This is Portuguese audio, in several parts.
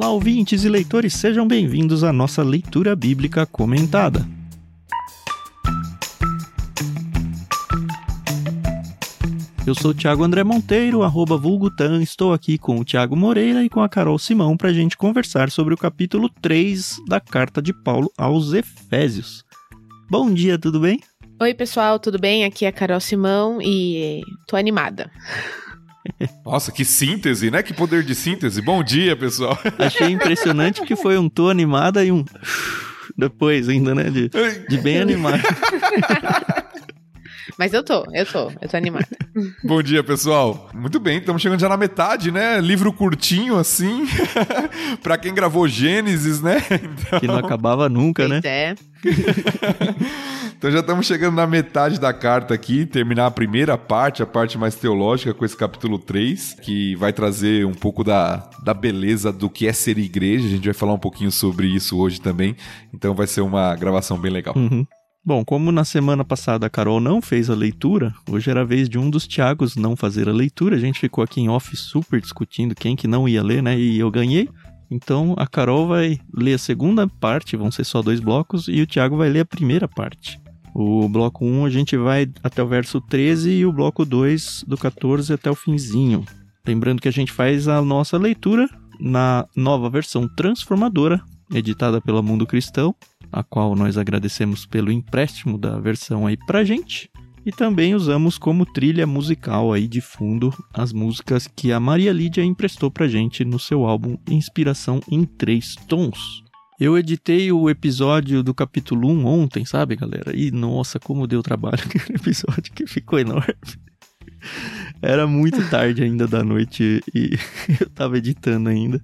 Olá, ouvintes e leitores, sejam bem-vindos à nossa leitura bíblica comentada. Eu sou o Thiago André Monteiro, arroba Vulgutan, estou aqui com o Thiago Moreira e com a Carol Simão para a gente conversar sobre o capítulo 3 da carta de Paulo aos Efésios. Bom dia, tudo bem? Oi, pessoal, tudo bem? Aqui é a Carol Simão e tô animada. Nossa, que síntese, né? Que poder de síntese. Bom dia, pessoal. Achei impressionante que foi um tô animada e um depois ainda, né? De, de bem animado. Mas eu tô, eu tô, eu tô animada. Bom dia, pessoal. Muito bem, estamos chegando já na metade, né? Livro curtinho, assim. pra quem gravou Gênesis, né? Então... Que não acabava nunca, pois né? é. então já estamos chegando na metade da carta aqui, terminar a primeira parte, a parte mais teológica, com esse capítulo 3, que vai trazer um pouco da, da beleza do que é ser igreja. A gente vai falar um pouquinho sobre isso hoje também. Então vai ser uma gravação bem legal. Uhum. Bom, como na semana passada a Carol não fez a leitura, hoje era a vez de um dos Tiagos não fazer a leitura. A gente ficou aqui em off super discutindo quem que não ia ler, né? E eu ganhei. Então a Carol vai ler a segunda parte, vão ser só dois blocos, e o Tiago vai ler a primeira parte. O bloco 1 a gente vai até o verso 13 e o bloco 2 do 14 até o finzinho. Lembrando que a gente faz a nossa leitura na nova versão transformadora, editada pela Mundo Cristão, a qual nós agradecemos pelo empréstimo da versão aí pra gente. E também usamos como trilha musical aí de fundo as músicas que a Maria Lídia emprestou pra gente no seu álbum Inspiração em Três Tons. Eu editei o episódio do capítulo 1 ontem, sabe, galera? E nossa, como deu trabalho aquele episódio que ficou enorme. Era muito tarde ainda da noite e eu tava editando ainda.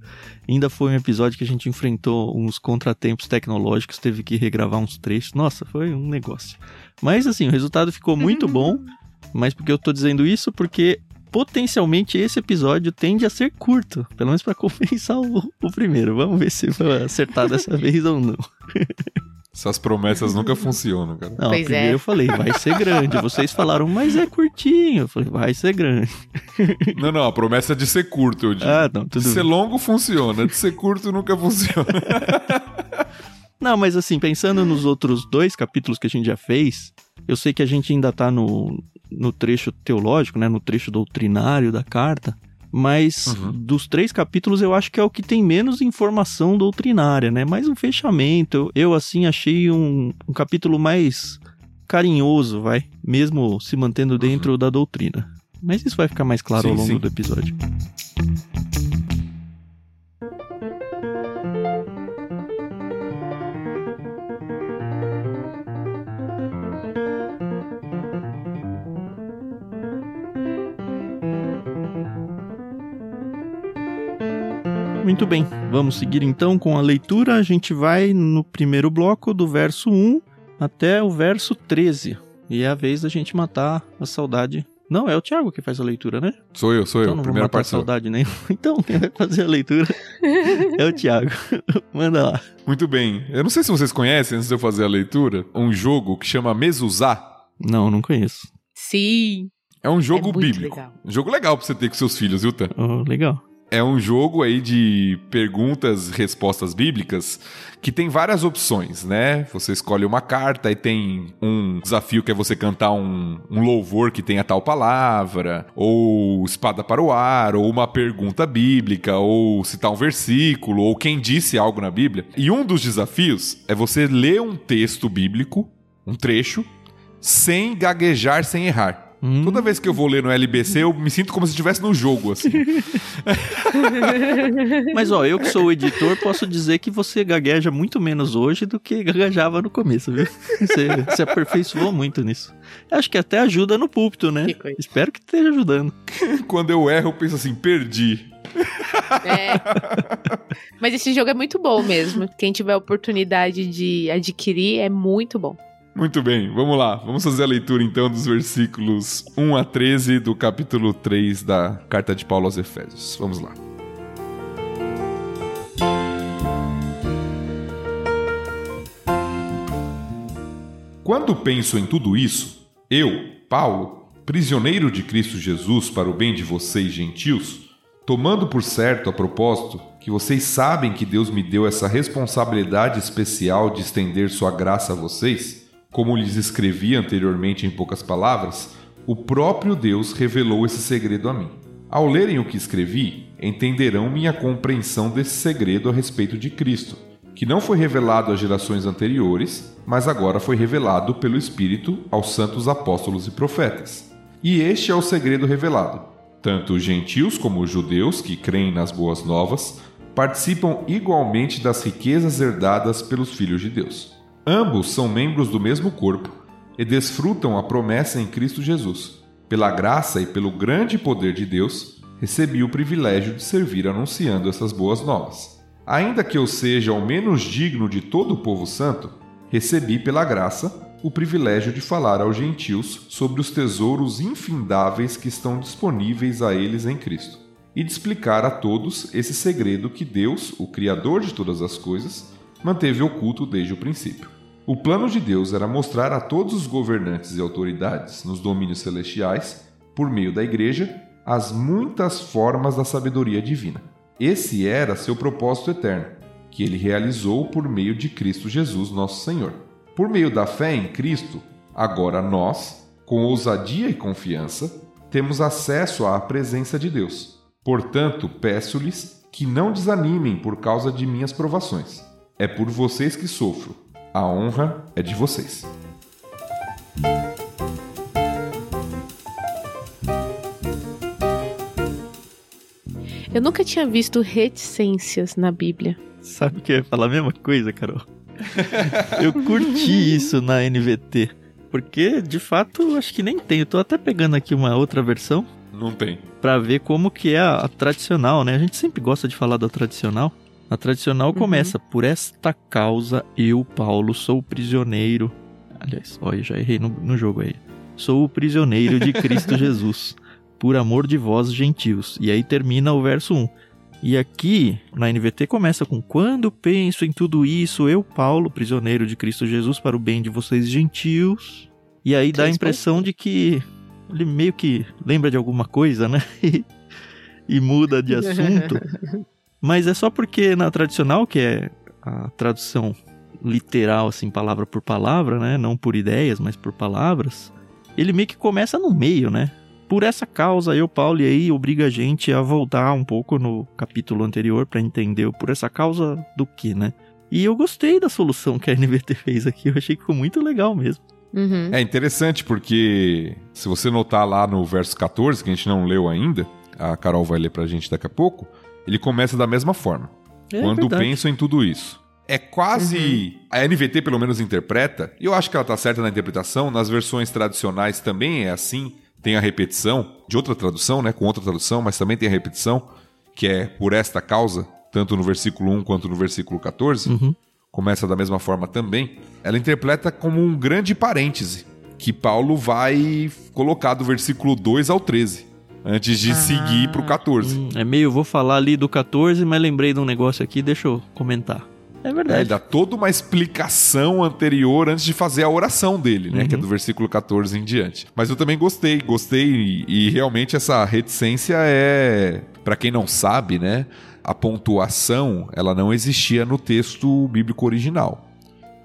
Ainda foi um episódio que a gente enfrentou uns contratempos tecnológicos, teve que regravar uns trechos. Nossa, foi um negócio. Mas assim, o resultado ficou muito bom. Mas porque eu tô dizendo isso? Porque potencialmente esse episódio tende a ser curto, pelo menos para compensar o, o, primeiro. Vamos ver se vai acertar dessa vez ou não. Essas promessas nunca funcionam, cara. Não, Pois primeiro é. eu falei, vai ser grande. Vocês falaram, mas é curtinho. Eu falei, vai ser grande. Não, não, a promessa é de ser curto, eu digo. Ah, não, de tudo ser bem. longo funciona, de ser curto nunca funciona. Não, mas assim, pensando nos outros dois capítulos que a gente já fez, eu sei que a gente ainda tá no, no trecho teológico, né? No trecho doutrinário da carta. Mas Uhum. dos três capítulos eu acho que é o que tem menos informação doutrinária, né? Mais um fechamento. Eu, eu, assim, achei um, um capítulo mais carinhoso, vai. Mesmo se mantendo dentro da doutrina. Mas isso vai ficar mais claro Sim, ao longo sim. do episódio. Muito bem, vamos seguir então com a leitura. A gente vai no primeiro bloco do verso 1 até o verso 13. E é a vez da gente matar a saudade. Não, é o Thiago que faz a leitura, né? Sou eu, sou eu. Então não vou Primeira parte saudade nenhuma. Então, quem vai fazer a leitura é o Thiago. Manda lá. Muito bem. Eu não sei se vocês conhecem, antes de eu fazer a leitura, um jogo que chama Mezuzá. Não, não conheço. Sim. É um jogo É muito bíblico. legal. Um jogo legal pra você ter com seus filhos, viu, Tan? Oh, legal. É um jogo aí de perguntas respostas bíblicas que tem várias opções, né? Você escolhe uma carta e tem um desafio que é você cantar um, um louvor que tenha tal palavra, ou espada para o ar, ou uma pergunta bíblica, ou citar um versículo, ou quem disse algo na Bíblia. E um dos desafios é você ler um texto bíblico, um trecho, sem gaguejar, sem errar. Hum. Toda vez que eu vou ler no LBC, eu me sinto como se estivesse no jogo, assim. Mas ó, eu que sou o editor, posso dizer que você gagueja muito menos hoje do que gaguejava no começo, viu? Você se aperfeiçoou muito nisso. Acho que até ajuda no púlpito, né? Que. Espero que esteja ajudando. Quando eu erro, eu penso assim, perdi. É. Mas esse jogo é muito bom mesmo. Quem tiver a oportunidade de adquirir é muito bom. Muito bem, vamos lá. Vamos fazer a leitura então dos versículos 1 a 13 do capítulo 3 da carta de Paulo aos Efésios. Vamos lá. Quando penso em tudo isso, eu, Paulo, prisioneiro de Cristo Jesus para o bem de vocês gentios, Tomando por certo, a propósito, que vocês sabem que Deus me deu essa responsabilidade especial de estender sua graça a vocês, como lhes escrevi anteriormente em poucas palavras, o próprio Deus revelou esse segredo a mim. Ao lerem o que escrevi, entenderão minha compreensão desse segredo a respeito de Cristo, que não foi revelado às gerações anteriores, mas agora foi revelado pelo Espírito aos santos apóstolos e profetas. E este é o segredo revelado. Tanto os gentios como os judeus que creem nas boas novas participam igualmente das riquezas herdadas pelos filhos de Deus. Ambos são membros do mesmo corpo e desfrutam a promessa em Cristo Jesus. Pela graça e pelo grande poder de Deus, recebi o privilégio de servir anunciando essas boas novas. Ainda que eu seja o menos digno de todo o povo santo, recebi pela graça o privilégio de falar aos gentios sobre os tesouros infindáveis que estão disponíveis a eles em Cristo, e de explicar a todos esse segredo que Deus, o Criador de todas as coisas, manteve oculto desde o princípio. O plano de Deus era mostrar a todos os governantes e autoridades nos domínios celestiais, por meio da Igreja, as muitas formas da sabedoria divina. Esse era seu propósito eterno, que ele realizou por meio de Cristo Jesus, nosso Senhor. Por meio da fé em Cristo, agora nós, com ousadia e confiança, temos acesso à presença de Deus. Portanto, peço-lhes que não desanimem por causa de minhas provações. É por vocês que sofro a honra é de vocês. Eu nunca tinha visto reticências na Bíblia. Sabe que eu ia falar a mesma coisa, Carol? eu curti isso na NVT. Porque, de fato, acho que nem tem. Eu tô até pegando aqui uma outra versão. Não tem. Pra ver como que é a, a tradicional, né? A gente sempre gosta de falar da tradicional. A tradicional uhum. começa por esta causa eu, Paulo, sou prisioneiro. Aliás, olha, já errei no, no jogo aí. Sou o prisioneiro de Cristo Jesus, por amor de vós, gentios. E aí termina o verso 1. E aqui, na NVT, começa com: Quando penso em tudo isso, eu, Paulo, prisioneiro de Cristo Jesus, para o bem de vocês, gentios. E aí dá a impressão de que ele meio que lembra de alguma coisa, né? e muda de assunto. Mas é só porque na tradicional, que é a tradução literal, assim, palavra por palavra, né? Não por ideias, mas por palavras. Ele meio que começa no meio, né? Por essa causa, eu, Paulo, e aí obriga a gente a voltar um pouco no capítulo anterior para entender por essa causa do que, né? E eu gostei da solução que a NVT fez aqui, eu achei que ficou muito legal mesmo. Uhum. É interessante porque, se você notar lá no verso 14, que a gente não leu ainda, a Carol vai ler pra gente daqui a pouco, ele começa da mesma forma. É quando verdade. penso em tudo isso. É quase. Uhum. A NVT, pelo menos, interpreta, e eu acho que ela tá certa na interpretação, nas versões tradicionais também é assim. Tem a repetição de outra tradução, né? Com outra tradução, mas também tem a repetição, que é por esta causa, tanto no versículo 1 quanto no versículo 14. Uhum. Começa da mesma forma também. Ela interpreta como um grande parêntese que Paulo vai colocar do versículo 2 ao 13 antes de ah, seguir pro 14. Hum, é meio, vou falar ali do 14, mas lembrei de um negócio aqui, deixa eu comentar. É verdade. É, dá toda uma explicação anterior antes de fazer a oração dele, né? Uhum. Que é do versículo 14 em diante. Mas eu também gostei, gostei e, e realmente essa reticência é, para quem não sabe, né? A pontuação, ela não existia no texto bíblico original.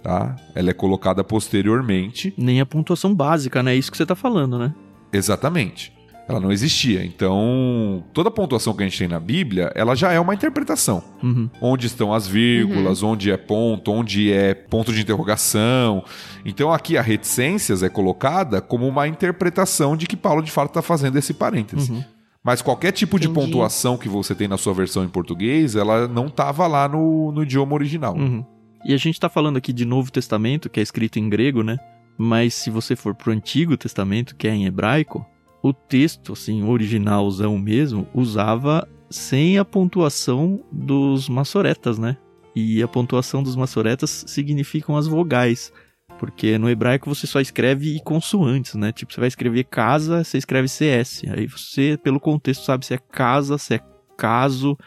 Tá? Ela é colocada posteriormente. Nem a pontuação básica, né? É isso que você tá falando, né? Exatamente ela não existia. Então, toda a pontuação que a gente tem na Bíblia, ela já é uma interpretação. Uhum. Onde estão as vírgulas, uhum. onde é ponto, onde é ponto de interrogação. Então, aqui a reticências é colocada como uma interpretação de que Paulo de fato está fazendo esse parêntese. Uhum. Mas qualquer tipo Entendi. de pontuação que você tem na sua versão em português, ela não estava lá no, no idioma original. Uhum. E a gente está falando aqui de Novo Testamento, que é escrito em grego, né? Mas se você for para o Antigo Testamento, que é em hebraico, o texto, assim, originalzão mesmo, usava sem a pontuação dos maçoretas, né? E a pontuação dos maçoretas significam as vogais. Porque no hebraico você só escreve consoantes, né? Tipo, você vai escrever casa, você escreve CS. Aí você, pelo contexto, sabe se é casa, se é caso,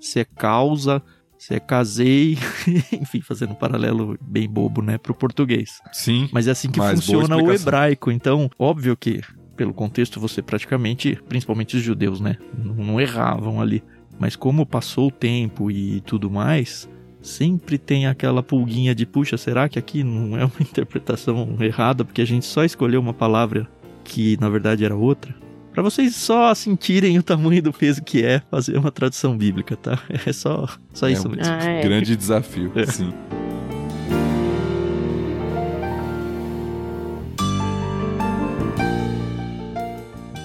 se é causa, se é casei. Enfim, fazendo um paralelo bem bobo, né? Pro português. Sim. Mas é assim que funciona o hebraico. Então, óbvio que pelo contexto, você praticamente, principalmente os judeus, né? Não, não erravam ali. Mas como passou o tempo e tudo mais, sempre tem aquela pulguinha de puxa, será que aqui não é uma interpretação errada porque a gente só escolheu uma palavra que na verdade era outra? Para vocês só sentirem o tamanho do peso que é fazer uma tradução bíblica, tá? É só, só É isso um mesmo. Ah, é. Grande desafio, É. sim.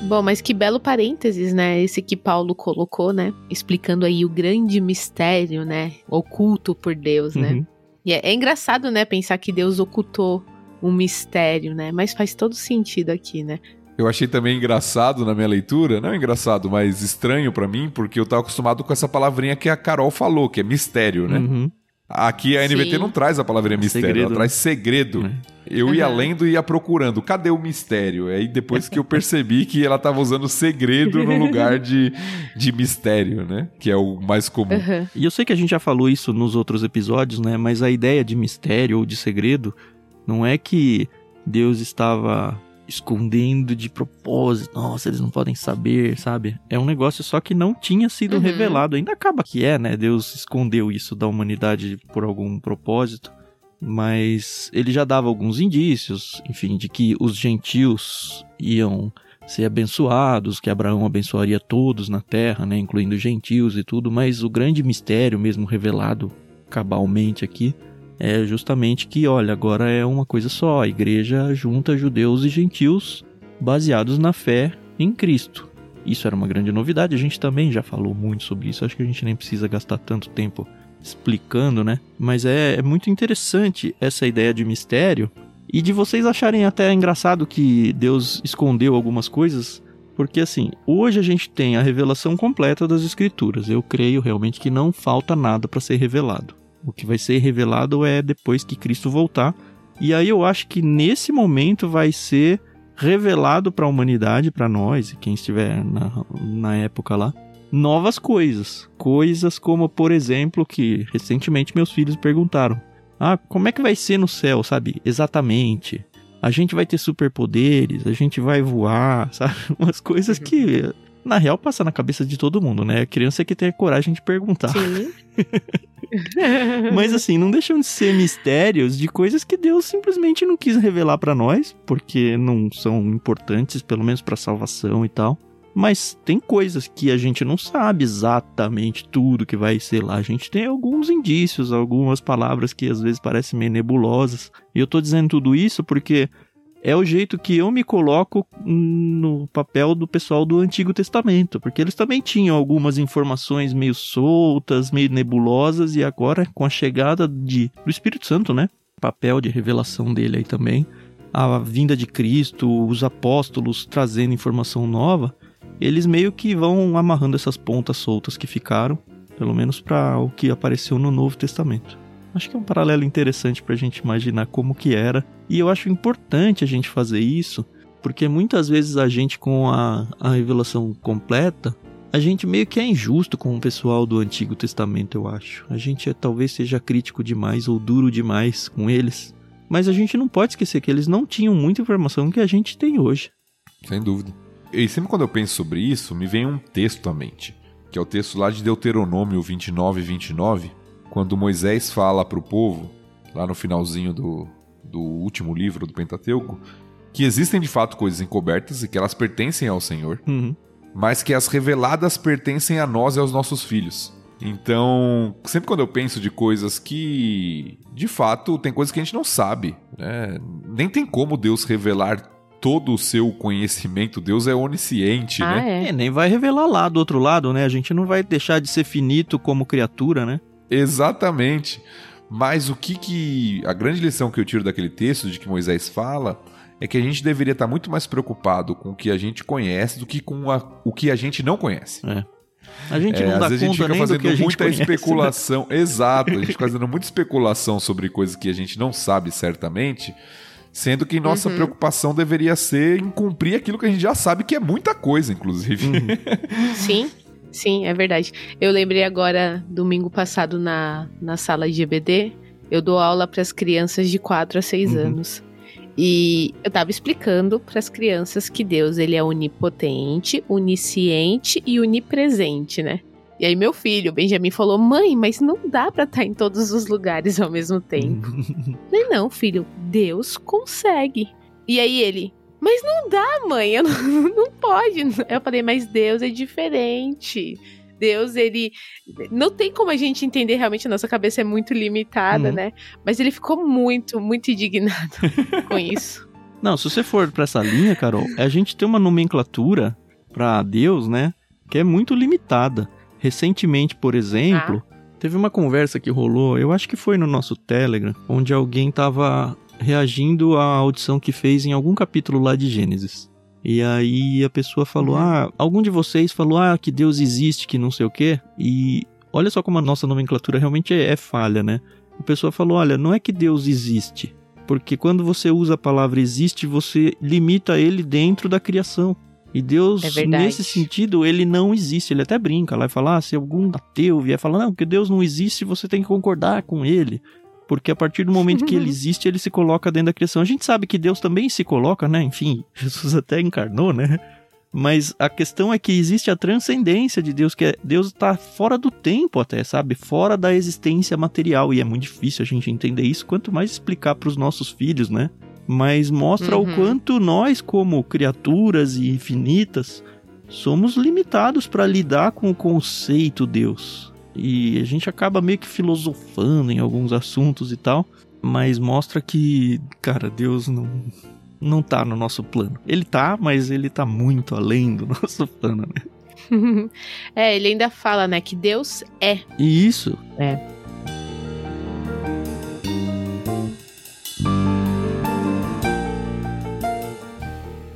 Bom, mas que belo parênteses, né? Esse que Paulo colocou, né? Explicando aí o grande mistério, né? Oculto por Deus, né? Uhum. E é, é engraçado, né? Pensar que Deus ocultou um mistério, né? Mas faz todo sentido aqui, né? Eu achei também engraçado na minha leitura, não engraçado, mas estranho pra mim, porque eu tava acostumado com essa palavrinha que a Carol falou, que é mistério, né? Uhum. Aqui a NVT Sim. não traz a palavrinha mistério, Segredo, ela traz segredo. É. Eu ia lendo e ia procurando, cadê o mistério? Aí depois que eu percebi que ela tava usando segredo no lugar de, de mistério, né? Que é o mais comum. Aham. E eu sei que a gente já falou isso nos outros episódios, né? Mas a ideia de mistério ou de segredo não é que Deus estava escondendo de propósito. Nossa, eles não podem saber, sabe? É um negócio só que não tinha sido Uhum. revelado. Ainda acaba que é, né? Deus escondeu isso da humanidade por algum propósito. Mas ele já dava alguns indícios, enfim, de que os gentios iam ser abençoados, que Abraão abençoaria todos na terra, né, incluindo gentios e tudo, mas o grande mistério mesmo revelado cabalmente aqui é justamente que, olha, agora é uma coisa só, a igreja junta judeus e gentios baseados na fé em Cristo. Isso era uma grande novidade, a gente também já falou muito sobre isso, acho que a gente nem precisa gastar tanto tempo explicando, né? Mas é, é muito interessante essa ideia de mistério e de vocês acharem até engraçado que Deus escondeu algumas coisas, porque assim, hoje a gente tem a revelação completa das escrituras. Eu creio realmente que não falta nada para ser revelado. O que vai ser revelado é depois que Cristo voltar. E aí eu acho que nesse momento vai ser revelado para a humanidade, para nós e quem estiver na, na época lá, novas coisas. Coisas como, por exemplo, que recentemente meus filhos perguntaram: Ah, como é que vai ser no céu, sabe? Exatamente. A gente vai ter superpoderes, a gente vai voar, sabe? Umas coisas que, na real, passa na cabeça de todo mundo, né? A criança que tem a coragem de perguntar. Sim. Mas assim, não deixam de ser mistérios de coisas que Deus simplesmente não quis revelar pra nós, porque não são importantes, pelo menos pra salvação e tal. Mas tem coisas que a gente não sabe exatamente tudo que vai ser lá. A gente tem alguns indícios, algumas palavras que às vezes parecem meio nebulosas. E eu tô dizendo tudo isso porque é o jeito que eu me coloco no papel do pessoal do Antigo Testamento, porque eles também tinham algumas informações meio soltas, meio nebulosas, e agora com a chegada de, do Espírito Santo, né? Papel de revelação dele aí também, a vinda de Cristo, os apóstolos trazendo informação nova, eles meio que vão amarrando essas pontas soltas que ficaram, pelo menos para o que apareceu no Novo Testamento. Acho que é um paralelo interessante para a gente imaginar como que era. E eu acho importante a gente fazer isso, porque muitas vezes a gente, com a, a revelação completa, a gente meio que é injusto com o pessoal do Antigo Testamento, eu acho. A gente é, talvez seja crítico demais ou duro demais com eles. Mas a gente não pode esquecer que eles não tinham muita informação que a gente tem hoje. Sem dúvida. E sempre quando eu penso sobre isso, me vem um texto à mente, que é o texto lá de Deuteronômio 29, 29, quando Moisés fala para o povo, lá no finalzinho do, do último livro do Pentateuco, que existem de fato coisas encobertas e que elas pertencem ao Senhor, Uhum. mas que as reveladas pertencem a nós e aos nossos filhos. Então, sempre quando eu penso de coisas que, de fato, tem coisas que a gente não sabe, né? nem tem como Deus revelar todo o seu conhecimento. Deus é onisciente, ah, né? é. É, nem vai revelar lá do outro lado, né? A gente não vai deixar de ser finito como criatura, né? Exatamente. Mas o que que. A grande lição que eu tiro daquele texto de que Moisés fala é que a gente deveria estar muito mais preocupado com o que a gente conhece do que com a- o que a gente não conhece. A gente É, não dá às vezes a gente conta fica nem do fazendo que a gente muita conhece, né? especulação. Exato, a gente fica fazendo muita especulação sobre coisas que a gente não sabe certamente, sendo que nossa Uhum. preocupação deveria ser em cumprir aquilo que a gente já sabe, que é muita coisa, inclusive. Uhum. Sim, sim, é verdade. Eu lembrei agora, domingo passado, na, na sala de EBD, eu dou aula para as crianças de 4 a 6 Uhum. anos. E eu tava explicando para as crianças que Deus ele é onipotente, onisciente e onipresente, né? E aí meu filho, Benjamin, falou: "Mãe, mas não dá para estar em todos os lugares ao mesmo tempo". Nem não, filho, Deus consegue. E aí ele: "Mas não dá, mãe, eu não, não pode". Eu falei: "Mas Deus é diferente". Deus, ele. Não tem como a gente entender realmente, a nossa cabeça é muito limitada, uhum. né? Mas ele ficou muito, muito indignado com isso. Não, se você for para essa linha, Carol, a gente tem uma nomenclatura para Deus, né? Que é muito limitada. Recentemente, por exemplo, ah. teve uma conversa que rolou, eu acho que foi no nosso Telegram, onde alguém tava reagindo à audição que fez em algum capítulo lá de Gênesis. E aí a pessoa falou: uhum. Ah, algum de vocês falou: Ah, que Deus existe, que não sei o quê. E olha só como a nossa nomenclatura realmente é, é falha, né? A pessoa falou: Olha, não é que Deus existe. Porque quando você usa a palavra existe, você limita ele dentro da criação. E Deus, é nesse sentido, ele não existe. Ele até brinca lá e fala: ah, se algum ateu vier falar, não, que Deus não existe, você tem que concordar com ele. Porque a partir do momento que ele existe, ele se coloca dentro da criação. A gente sabe que Deus também se coloca, né? Enfim, Jesus até encarnou, né? Mas a questão é que existe a transcendência de Deus, que é, Deus está fora do tempo até, sabe? Fora da existência material. E é muito difícil a gente entender isso, quanto mais explicar para os nossos filhos, né? Mas mostra uhum. o quanto nós, como criaturas infinitas, somos limitados para lidar com o conceito Deus. E a gente acaba meio que filosofando em alguns assuntos e tal, mas mostra que, cara, Deus não não tá no nosso plano. Ele tá, mas ele tá muito além do nosso plano, né? é, ele ainda fala, né, que Deus é. E isso. É.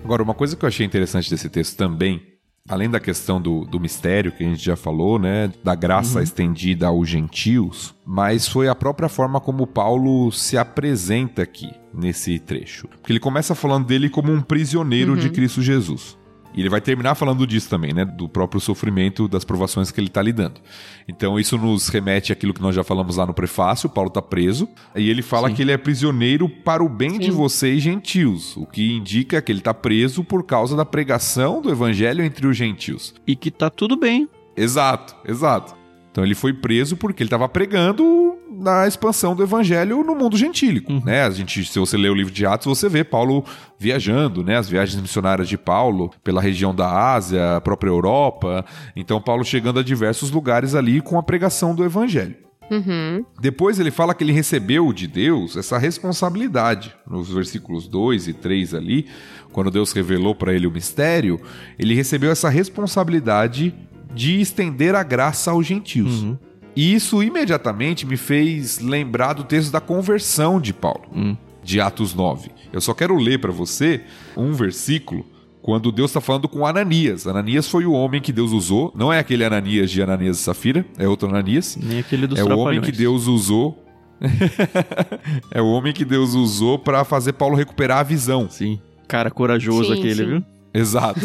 Agora, uma coisa que eu achei interessante desse texto também além da questão do, do mistério que a gente já falou, né, da graça uhum. estendida aos gentios, mas foi a própria forma como Paulo se apresenta aqui nesse trecho. Porque ele começa falando dele como um prisioneiro uhum. de Cristo Jesus. E ele vai terminar falando disso também, né? Do próprio sofrimento, das provações que ele está lidando. Então, isso nos remete àquilo que nós já falamos lá no prefácio. Paulo está preso. E ele fala Sim. que ele é prisioneiro para o bem Sim. de vocês, gentios. O que indica que ele está preso por causa da pregação do evangelho entre os gentios. E que tá tudo bem. Exato, exato. Então ele foi preso porque ele estava pregando na expansão do evangelho no mundo gentílico, uhum. né? A gente, se você ler o livro de Atos, você vê Paulo viajando, né? As viagens missionárias de Paulo pela região da Ásia, a própria Europa. Então Paulo chegando a diversos lugares ali com a pregação do evangelho. Uhum. Depois ele fala que ele recebeu de Deus essa responsabilidade. Nos versículos 2 e 3 ali, quando Deus revelou para ele o mistério, ele recebeu essa responsabilidade de estender a graça aos gentios. Uhum. E isso imediatamente me fez lembrar do texto da conversão de Paulo, hum. de Atos 9. Eu só quero ler para você um versículo quando Deus está falando com Ananias. Ananias foi o homem que Deus usou, não é aquele Ananias de Ananias e Safira, é outro Ananias. Nem aquele dos É o homem que Deus usou. é o homem que Deus usou para fazer Paulo recuperar a visão. Sim. Cara corajoso sim, aquele, sim. viu? Exato.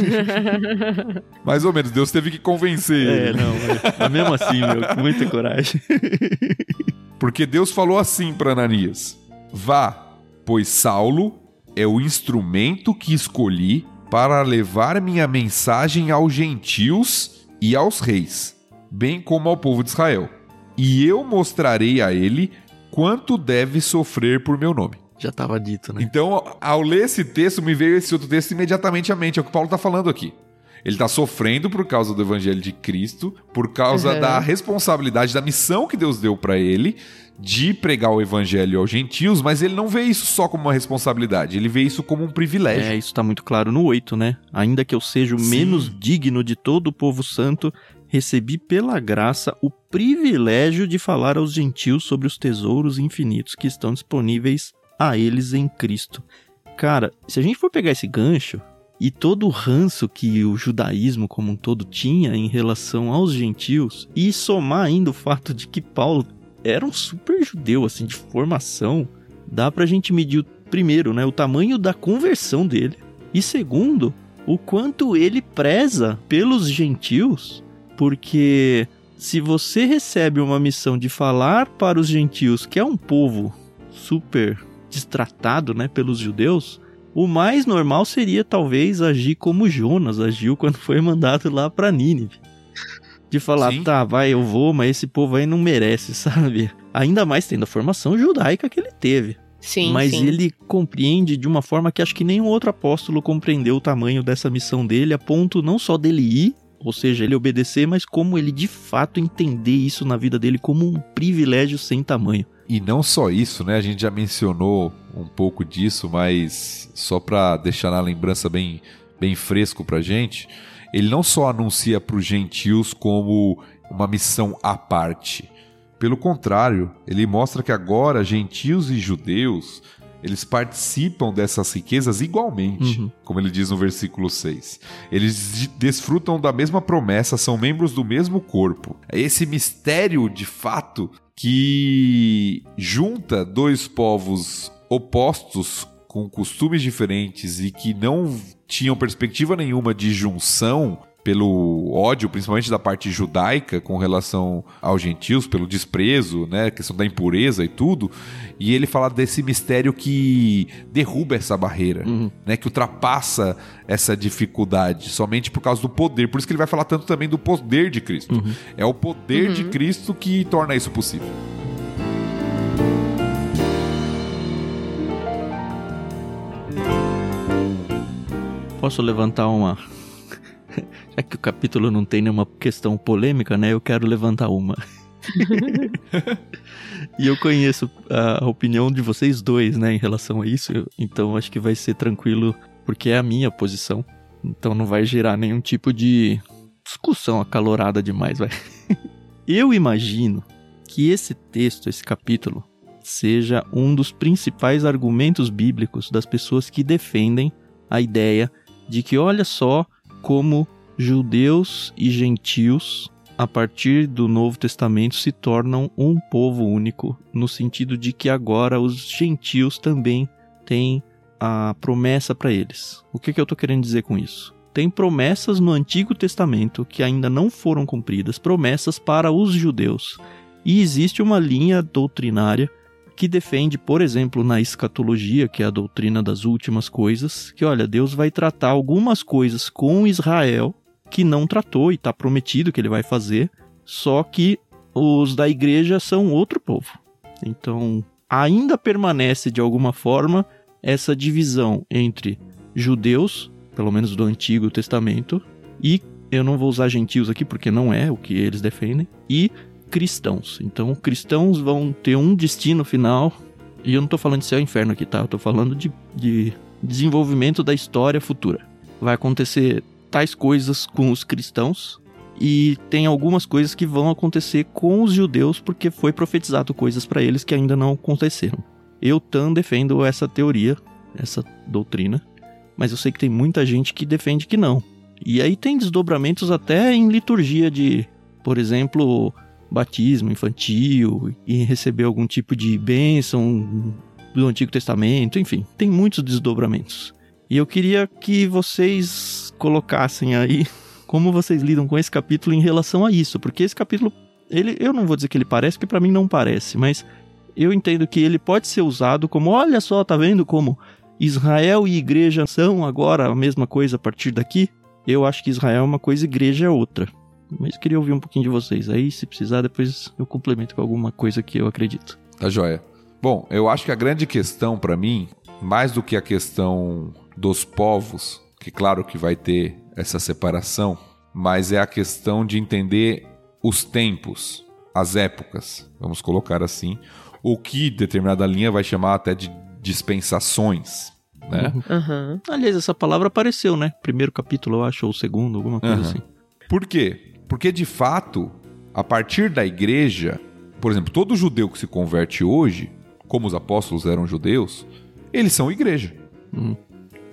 Mais ou menos, Deus teve que convencer é, ele. não, mas mesmo assim, meu, com muita coragem. Porque Deus falou assim para Ananias: Vá, pois Saulo é o instrumento que escolhi para levar minha mensagem aos gentios e aos reis, bem como ao povo de Israel. E eu mostrarei a ele quanto deve sofrer por meu nome. Já estava dito, né? Então, ao ler esse texto, me veio esse outro texto imediatamente à mente. É o que Paulo está falando aqui. Ele está sofrendo por causa do evangelho de Cristo, por causa uhum. da responsabilidade, da missão que Deus deu para ele de pregar o evangelho aos gentios, mas ele não vê isso só como uma responsabilidade, ele vê isso como um privilégio. É, isso está muito claro no 8, né? Ainda que eu seja o Sim. menos digno de todo o povo santo, recebi pela graça o privilégio de falar aos gentios sobre os tesouros infinitos que estão disponíveis a eles em Cristo. Cara, se a gente for pegar esse gancho e todo o ranço que o judaísmo como um todo tinha em relação aos gentios e somar ainda o fato de que Paulo era um super judeu assim de formação, dá pra gente medir primeiro, né, o tamanho da conversão dele e segundo, o quanto ele preza pelos gentios, porque se você recebe uma missão de falar para os gentios, que é um povo super destratado, né, pelos judeus, o mais normal seria talvez agir como Jonas agiu quando foi mandado lá para Nínive. De falar, Sim. tá, vai, eu vou, mas esse povo aí não merece, sabe? Ainda mais tendo a formação judaica que ele teve. Sim, mas sim. ele compreende de uma forma que acho que nenhum outro apóstolo compreendeu o tamanho dessa missão dele, a ponto não só dele ir, ou seja, ele obedecer, mas como ele de fato entender isso na vida dele como um privilégio sem tamanho. E não só isso, né? A gente já mencionou um pouco disso, mas só para deixar na lembrança bem, bem fresco pra gente, ele não só anuncia para os gentios como uma missão à parte. Pelo contrário, ele mostra que agora gentios e judeus, eles participam dessas riquezas igualmente, Uhum. como ele diz no versículo 6. Eles de- desfrutam da mesma promessa, são membros do mesmo corpo. Esse mistério de fato que junta dois povos opostos com costumes diferentes e que não tinham perspectiva nenhuma de junção pelo ódio, principalmente da parte judaica com relação aos gentios, pelo desprezo, né, questão da impureza e tudo. E ele fala desse mistério que derruba essa barreira, Uhum. né, que ultrapassa essa dificuldade somente por causa do poder. Por isso que ele vai falar tanto também do poder de Cristo. Uhum. É o poder de Cristo que torna isso possível. Posso levantar uma. Já que o capítulo não tem nenhuma questão polêmica, né? Eu quero levantar uma. e eu conheço a opinião de vocês dois, né, em relação a isso, então acho que vai ser tranquilo, porque é a minha posição. Então não vai gerar nenhum tipo de discussão acalorada demais, vai. eu imagino que esse texto, esse capítulo, seja um dos principais argumentos bíblicos das pessoas que defendem a ideia de que olha só como judeus e gentios a partir do Novo Testamento se tornam um povo único, no sentido de que agora os gentios também têm a promessa para eles. O que, que eu estou querendo dizer com isso? Tem promessas no Antigo Testamento que ainda não foram cumpridas, promessas para os judeus. E existe uma linha doutrinária que defende, por exemplo, na escatologia, que é a doutrina das últimas coisas, que olha, Deus vai tratar algumas coisas com Israel que não tratou e está prometido que ele vai fazer, só que os da igreja são outro povo. Então, ainda permanece de alguma forma essa divisão entre judeus, pelo menos do Antigo Testamento, e eu não vou usar gentios aqui porque não é o que eles defendem, e cristãos. Então, cristãos vão ter um destino final, e eu não tô falando de céu e inferno aqui, tá? Eu tô falando de, de desenvolvimento da história futura. Vai acontecer tais coisas com os cristãos, e tem algumas coisas que vão acontecer com os judeus, porque foi profetizado coisas para eles que ainda não aconteceram. Eu tan defendo essa teoria, essa doutrina, mas eu sei que tem muita gente que defende que não. E aí tem desdobramentos até em liturgia de, por exemplo, batismo infantil e receber algum tipo de bênção do Antigo Testamento, enfim, tem muitos desdobramentos. E eu queria que vocês colocassem aí como vocês lidam com esse capítulo em relação a isso, porque esse capítulo, ele, eu não vou dizer que ele parece, porque para mim não parece, mas eu entendo que ele pode ser usado como, olha só, tá vendo como Israel e igreja são agora a mesma coisa a partir daqui? Eu acho que Israel é uma coisa igreja é outra. Mas queria ouvir um pouquinho de vocês. Aí, se precisar, depois eu complemento com alguma coisa que eu acredito. Tá joia. Bom, eu acho que a grande questão para mim, mais do que a questão dos povos, que claro que vai ter essa separação, mas é a questão de entender os tempos, as épocas, vamos colocar assim, o que determinada linha vai chamar até de dispensações, né? Aham. Aliás, essa palavra apareceu, né? Primeiro capítulo, eu acho, ou segundo, alguma coisa Aham. assim. Por quê? Porque de fato, a partir da igreja, por exemplo, todo judeu que se converte hoje, como os apóstolos eram judeus, eles são igreja. Hum.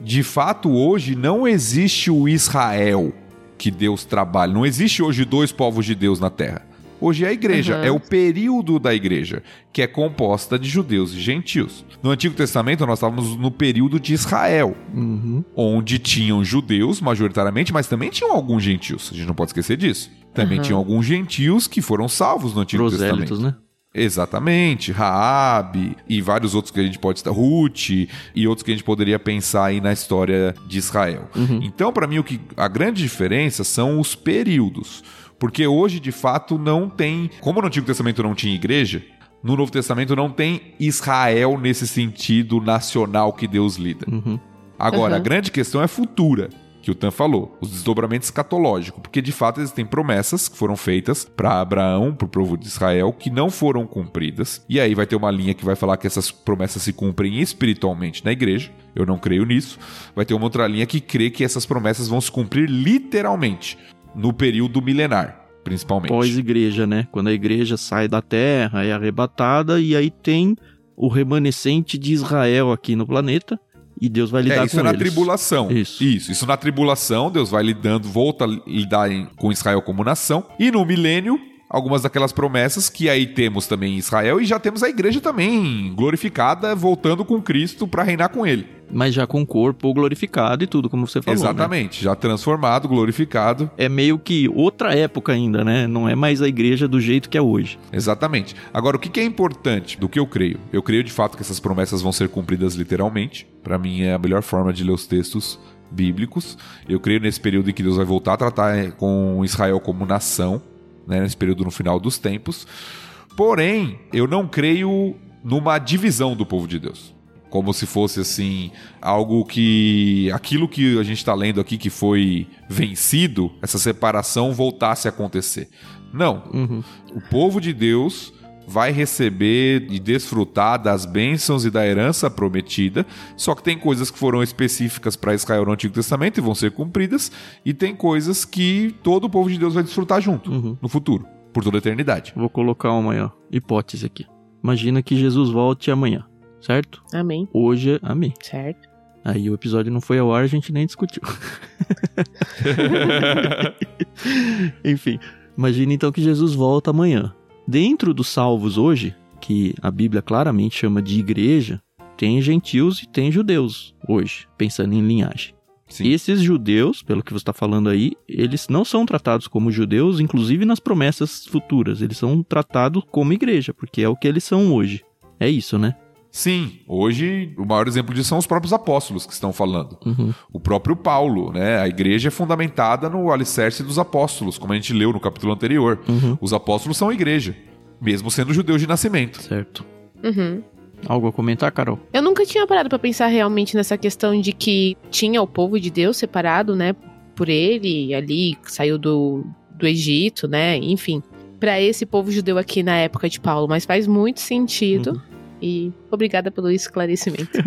De fato, hoje não existe o Israel que Deus trabalha. Não existe hoje dois povos de Deus na terra. Hoje é a igreja, Uhum. é o período da igreja, que é composta de judeus e gentios. No Antigo Testamento, nós estávamos no período de Israel, Uhum. onde tinham judeus majoritariamente, mas também tinham alguns gentios. A gente não pode esquecer disso. Também Uhum. tinham alguns gentios que foram salvos no Antigo Prosélitos, Testamento. né? Exatamente, Raab e vários outros que a gente pode estar, Ruth e outros que a gente poderia pensar aí na história de Israel. Uhum. Então, para mim, o que a grande diferença são os períodos, porque hoje de fato não tem, como no Antigo Testamento não tinha igreja, no Novo Testamento não tem Israel nesse sentido nacional que Deus lida. Uhum. Agora, a Uhum. grande questão é futura, que o Tan falou, os desdobramentos escatológicos, porque de fato existem promessas que foram feitas para Abraão, para o povo de Israel, que não foram cumpridas. E aí vai ter uma linha que vai falar que essas promessas se cumprem espiritualmente na igreja. Eu não creio nisso. Vai ter uma outra linha que crê que essas promessas vão se cumprir literalmente no período milenar, principalmente. Pós-igreja, né? Quando a igreja sai da terra, é arrebatada, e aí tem o remanescente de Israel aqui no planeta, e Deus vai lidar É, isso com é na eles. tribulação. Isso. isso. Isso na tribulação, Deus vai lidando, volta a lidar em- com Israel como nação. E no milênio, algumas daquelas promessas que aí temos também em Israel e já temos a igreja também glorificada, voltando com Cristo para reinar com ele. Mas já com o corpo glorificado e tudo, como você falou. né? Exatamente, já transformado, glorificado. É meio que outra época ainda, né? Não é mais a igreja do jeito que é hoje. Exatamente. Agora, o que que é importante do que eu creio? Eu creio de fato que essas promessas vão ser cumpridas literalmente. Para mim é a melhor forma de ler os textos bíblicos. Eu creio nesse período em que Deus vai voltar a tratar eh, com Israel como nação, né, nesse período no final dos tempos. Porém, eu não creio numa divisão do povo de Deus. Como se fosse assim, algo que. aquilo que a gente está lendo aqui que foi vencido, essa separação voltasse a acontecer. Não. Uhum. O povo de Deus vai receber e desfrutar das bênçãos e da herança prometida, só que tem coisas que foram específicas para Israel no Antigo Testamento e vão ser cumpridas, e tem coisas que todo o povo de Deus vai desfrutar junto Uhum. no futuro, por toda a eternidade. Vou colocar uma ó, hipótese aqui. Imagina que Jesus volte amanhã, certo? Amém. Hoje, é- amém. Certo. Aí o episódio não foi ao ar, a gente nem discutiu. Enfim, imagine então que Jesus volta amanhã. Dentro dos salvos hoje, que a Bíblia claramente chama de igreja, tem gentios e tem judeus hoje, pensando em linhagem. Sim. Esses judeus, pelo que você está falando aí, eles não são tratados como judeus, inclusive nas promessas futuras. Eles são tratados como igreja, porque é o que eles são hoje. É isso, né? Sim, hoje o maior exemplo disso são os próprios apóstolos que estão falando. Uhum. O próprio Paulo, né? A igreja é fundamentada no alicerce dos apóstolos, como a gente leu no capítulo anterior. Uhum. Os apóstolos são a igreja, mesmo sendo judeus de nascimento. Certo. Uhum. Algo a comentar, Carol? Eu nunca tinha parado pra pensar realmente nessa questão de que tinha o povo de Deus separado, né, por ele, ali saiu do, do Egito, né, enfim, Pra esse povo judeu aqui na época de Paulo, mas faz muito sentido. Uhum. E obrigada pelo esclarecimento.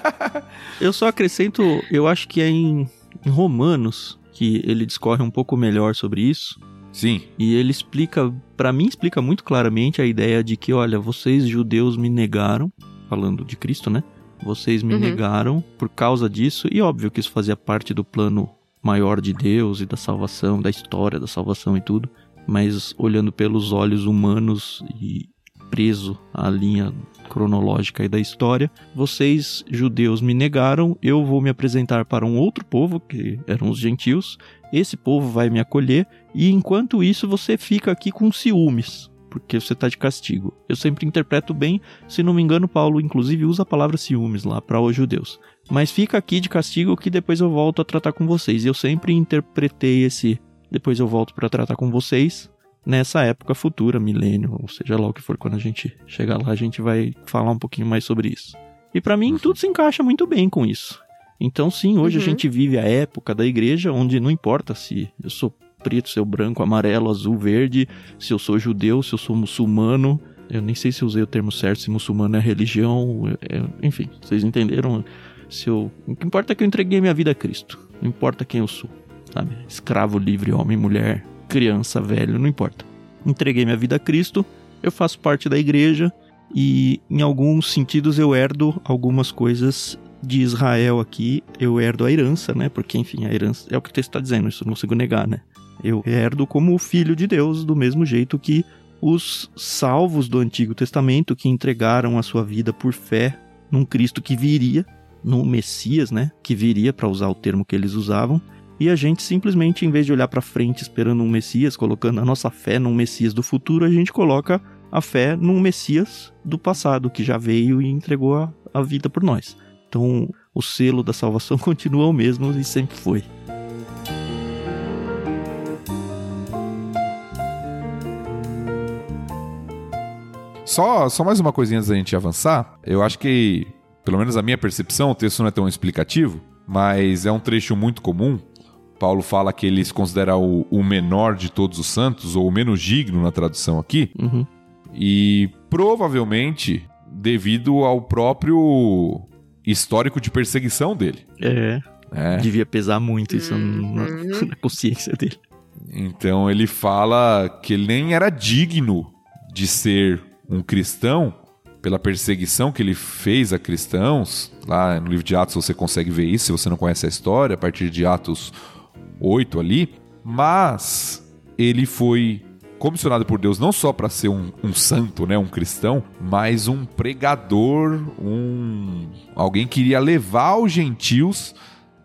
Eu só acrescento, eu acho que é em, em Romanos que ele discorre um pouco melhor sobre isso. Sim, E ele explica, pra mim explica muito claramente a ideia de que, olha, vocês judeus me negaram, falando de Cristo, né? Vocês me Uhum. negaram por causa disso, e óbvio que isso fazia parte do plano maior de Deus e da salvação, da história da salvação e tudo, mas olhando pelos olhos humanos e preso à linha cronológica aí da história, vocês judeus me negaram, eu vou me apresentar para um outro povo, que eram os gentios, esse povo vai me acolher e enquanto isso você fica aqui com ciúmes, porque você está de castigo. Eu sempre interpreto bem, se não me engano, Paulo inclusive usa a palavra ciúmes lá para os judeus. Mas fica aqui de castigo que depois eu volto a tratar com vocês. E eu sempre interpretei esse depois eu volto para tratar com vocês nessa época futura, milênio, ou seja lá o que for, quando a gente chegar lá, a gente vai falar um pouquinho mais sobre isso. E para mim tudo se encaixa muito bem com isso. Então sim, hoje Uhum. a gente vive a época da igreja onde não importa se eu sou preto, se eu branco, amarelo, azul, verde, se eu sou judeu, se eu sou muçulmano. Eu nem sei se eu usei o termo certo, se muçulmano é religião, é- é- enfim, vocês entenderam? Se eu, o que importa é que eu entreguei minha vida a Cristo. Não importa quem eu sou, sabe? Escravo, livre, homem, mulher, criança, velho, não importa. Entreguei minha vida a Cristo, eu faço parte da igreja e em alguns sentidos eu herdo algumas coisas de Israel aqui, eu herdo a herança, né? Porque enfim, a herança é o que o texto está dizendo, isso não consigo negar, né? Eu herdo como filho de Deus, do mesmo jeito que os salvos do Antigo Testamento que entregaram a sua vida por fé num Cristo que viria, no Messias, né? Que viria, para usar o termo que eles usavam. E a gente simplesmente, em vez de olhar para frente esperando um Messias, colocando a nossa fé num Messias do futuro, a gente coloca a fé num Messias do passado, que já veio e entregou a, a vida por nós. Então, o selo da salvação continua o mesmo e sempre foi. Só, só mais uma coisinha antes da gente avançar. Eu acho que, pelo menos a minha percepção, o texto não é tão explicativo, mas é um trecho muito comum. Paulo fala que ele se considera o, o menor de todos os santos, ou o menos digno na tradução aqui. Uhum. E provavelmente devido ao próprio histórico de perseguição dele. É. É. Devia pesar muito isso Uhum. na, na consciência dele. Então ele fala que ele nem era digno de ser um cristão pela perseguição que ele fez a cristãos. Lá no livro de Atos você consegue ver isso, se você não conhece a história, a partir de Atos 8 ali. Mas ele foi comissionado por Deus não só para ser um, um santo, né, um cristão, mas um pregador, um alguém que iria levar aos gentios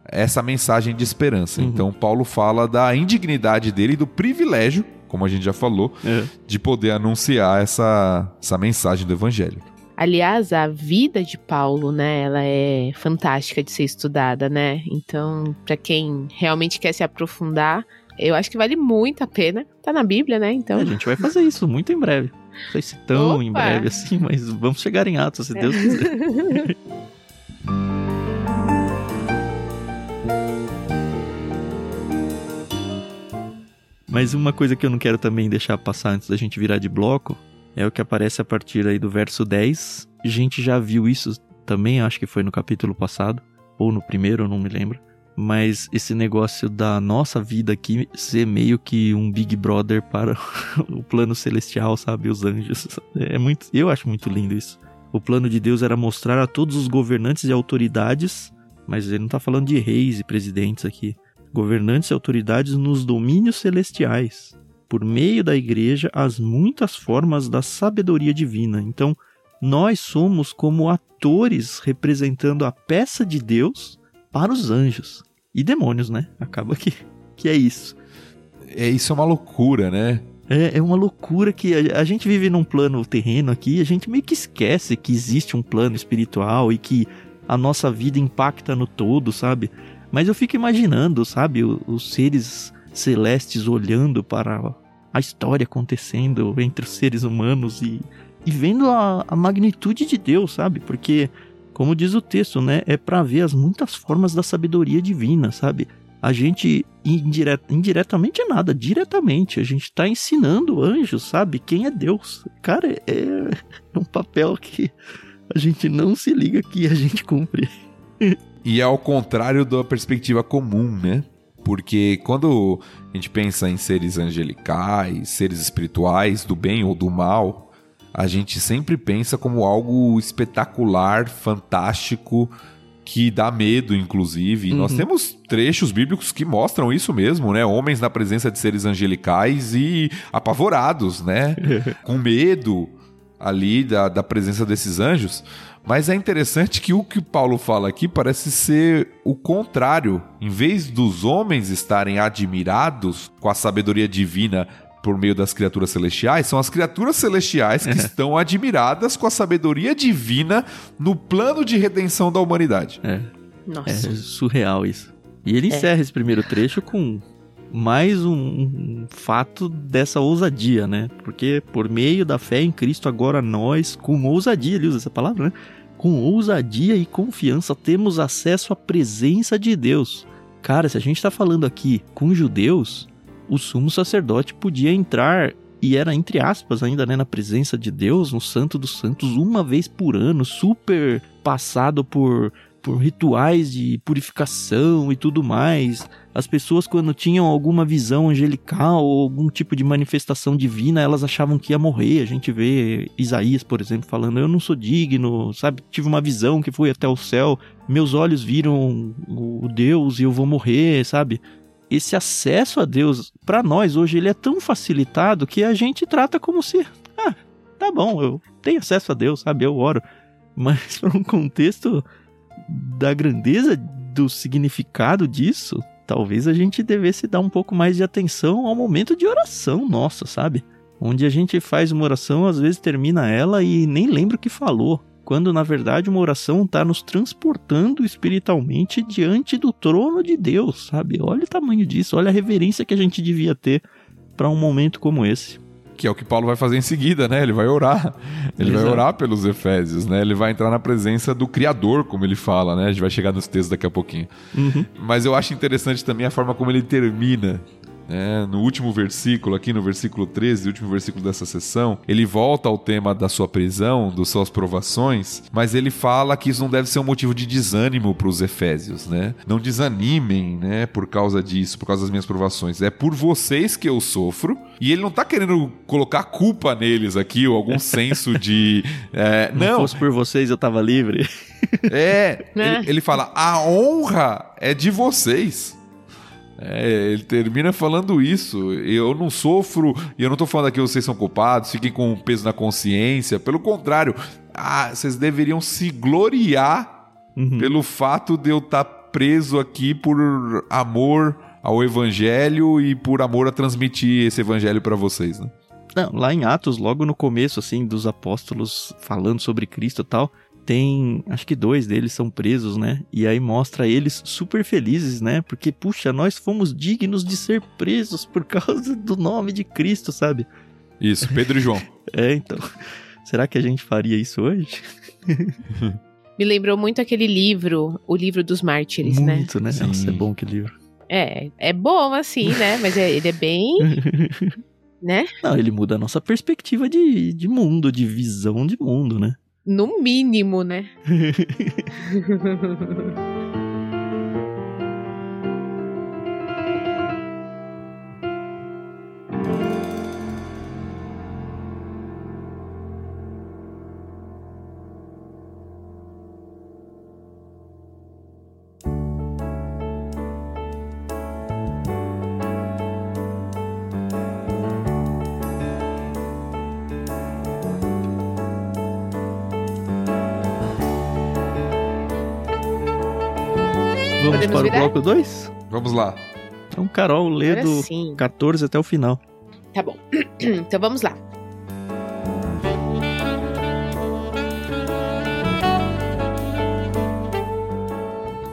essa mensagem de esperança. Uhum. Então Paulo fala da indignidade dele e do privilégio, como a gente já falou, É. de poder anunciar essa, essa mensagem do evangelho. Aliás, a vida de Paulo, né, ela é fantástica de ser estudada, né? Então, pra quem realmente quer se aprofundar, eu acho que vale muito a pena. Tá na Bíblia, né? Então, A gente vai fazer isso muito em breve. Não sei se tão em Opa! breve assim, mas vamos chegar em Atos, se Deus quiser. Mas uma coisa que eu não quero também deixar passar antes da gente virar de bloco é o que aparece a partir aí do verso 10. A gente já viu isso também, acho que foi no capítulo passado, ou no primeiro, não me lembro. Mas esse negócio da nossa vida aqui ser meio que um Big Brother para o plano celestial, sabe? Os anjos. É muito, eu acho muito lindo isso. O plano de Deus era mostrar a todos os governantes e autoridades, mas ele não tá falando de reis e presidentes aqui. Governantes e autoridades nos domínios celestiais, por meio da igreja, as muitas formas da sabedoria divina. Então, nós somos como atores representando a peça de Deus para os anjos e demônios, né? Acaba que, que é isso. É, isso é uma loucura, né? É, é uma loucura que a, a gente vive num plano terreno aqui a gente meio que esquece que existe um plano espiritual e que a nossa vida impacta no todo, sabe? Mas eu fico imaginando, sabe, os seres celestes olhando para a história acontecendo entre os seres humanos e, e vendo a, a magnitude de Deus, sabe? Porque, como diz o texto, né, é para ver as muitas formas da sabedoria divina, sabe? A gente indire- indiretamente é nada, diretamente a gente tá ensinando anjos, sabe? Quem é Deus. Cara, é, é um papel que a gente não se liga que a gente cumpre. E é ao contrário da perspectiva comum, né? Porque quando a gente pensa em seres angelicais, seres espirituais, do bem ou do mal, a gente sempre pensa como algo espetacular, fantástico, que dá medo, inclusive. E Nós Uhum. temos trechos bíblicos que mostram isso mesmo, né? Homens na presença de seres angelicais e apavorados, né? Com medo ali da, da presença desses anjos. Mas é interessante que o que Paulo fala aqui parece ser o contrário. Em vez dos homens estarem admirados com a sabedoria divina por meio das criaturas celestiais, são as criaturas celestiais que estão admiradas com a sabedoria divina no plano de redenção da humanidade. É, é nossa. surreal isso. E ele É. encerra esse primeiro trecho com mais um, um fato dessa ousadia, né? Porque por meio da fé em Cristo, agora nós, com ousadia, ele usa essa palavra, né? Com ousadia e confiança, temos acesso à presença de Deus. Cara, se a gente tá falando aqui com judeus, o sumo sacerdote podia entrar e era entre aspas ainda, né, na presença de Deus, no Santo dos Santos, uma vez por ano, super passado por por rituais de purificação e tudo mais. As pessoas, quando tinham alguma visão angelical ou algum tipo de manifestação divina, elas achavam que ia morrer. A gente vê Isaías, por exemplo, falando: Eu não sou digno, sabe? Tive uma visão que fui até o céu, meus olhos viram o Deus e eu vou morrer, sabe? Esse acesso a Deus, para nós hoje, ele é tão facilitado que a gente trata como se, ah, tá bom, eu tenho acesso a Deus, sabe? Eu oro. Mas para um contexto da grandeza do significado disso, talvez a gente devesse dar um pouco mais de atenção ao momento de oração nossa, sabe? onde a gente faz uma oração, às vezes termina ela e nem lembra o que falou. Quando na verdade uma oração está nos transportando espiritualmente diante do trono de Deus, sabe? Olha o tamanho disso, olha a reverência que a gente devia ter para um momento como esse que é o que Paulo vai fazer em seguida, né? Ele vai orar. Ele Exato. vai orar pelos Efésios, né? Ele vai entrar na presença do Criador, como ele fala, né? A gente vai chegar nos textos daqui a pouquinho. Uhum. Mas eu acho interessante também a forma como ele termina é, no último versículo, aqui no versículo 13, último versículo dessa sessão, ele volta ao tema da sua prisão, das suas provações, mas ele fala que isso não deve ser um motivo de desânimo para os efésios, né? Não desanimem, né, por causa disso, por causa das minhas provações. É por vocês que eu sofro. E ele não está querendo colocar culpa neles aqui, ou algum senso de. É, não. Se fosse por vocês, eu estava livre. É, é. Ele, ele fala: a honra é de vocês. É, ele termina falando isso. Eu não sofro, e eu não tô falando aqui que vocês são culpados, fiquem com um peso na consciência. Pelo contrário, ah, vocês deveriam se gloriar uhum. pelo fato de eu estar tá preso aqui por amor ao evangelho e por amor a transmitir esse evangelho para vocês, né? Não, lá em Atos, logo no começo, assim, dos apóstolos falando sobre Cristo e tal, tem, acho que dois deles são presos, né? E aí mostra eles super felizes, né? Porque, puxa, nós fomos dignos de ser presos por causa do nome de Cristo, sabe? Isso, Pedro e João. é, então. Será que a gente faria isso hoje? Me lembrou muito aquele livro, o livro dos mártires, muito, né? Muito, né? Sim. Nossa, é bom que livro. É, é bom assim, né? Mas é, ele é bem. né? Não, ele muda a nossa perspectiva de, de mundo, de visão de mundo, né? No mínimo, né? para virar? o bloco 2? Vamos lá. Então, Carol, lê Agora do sim. 14 até o final. Tá bom. então vamos lá.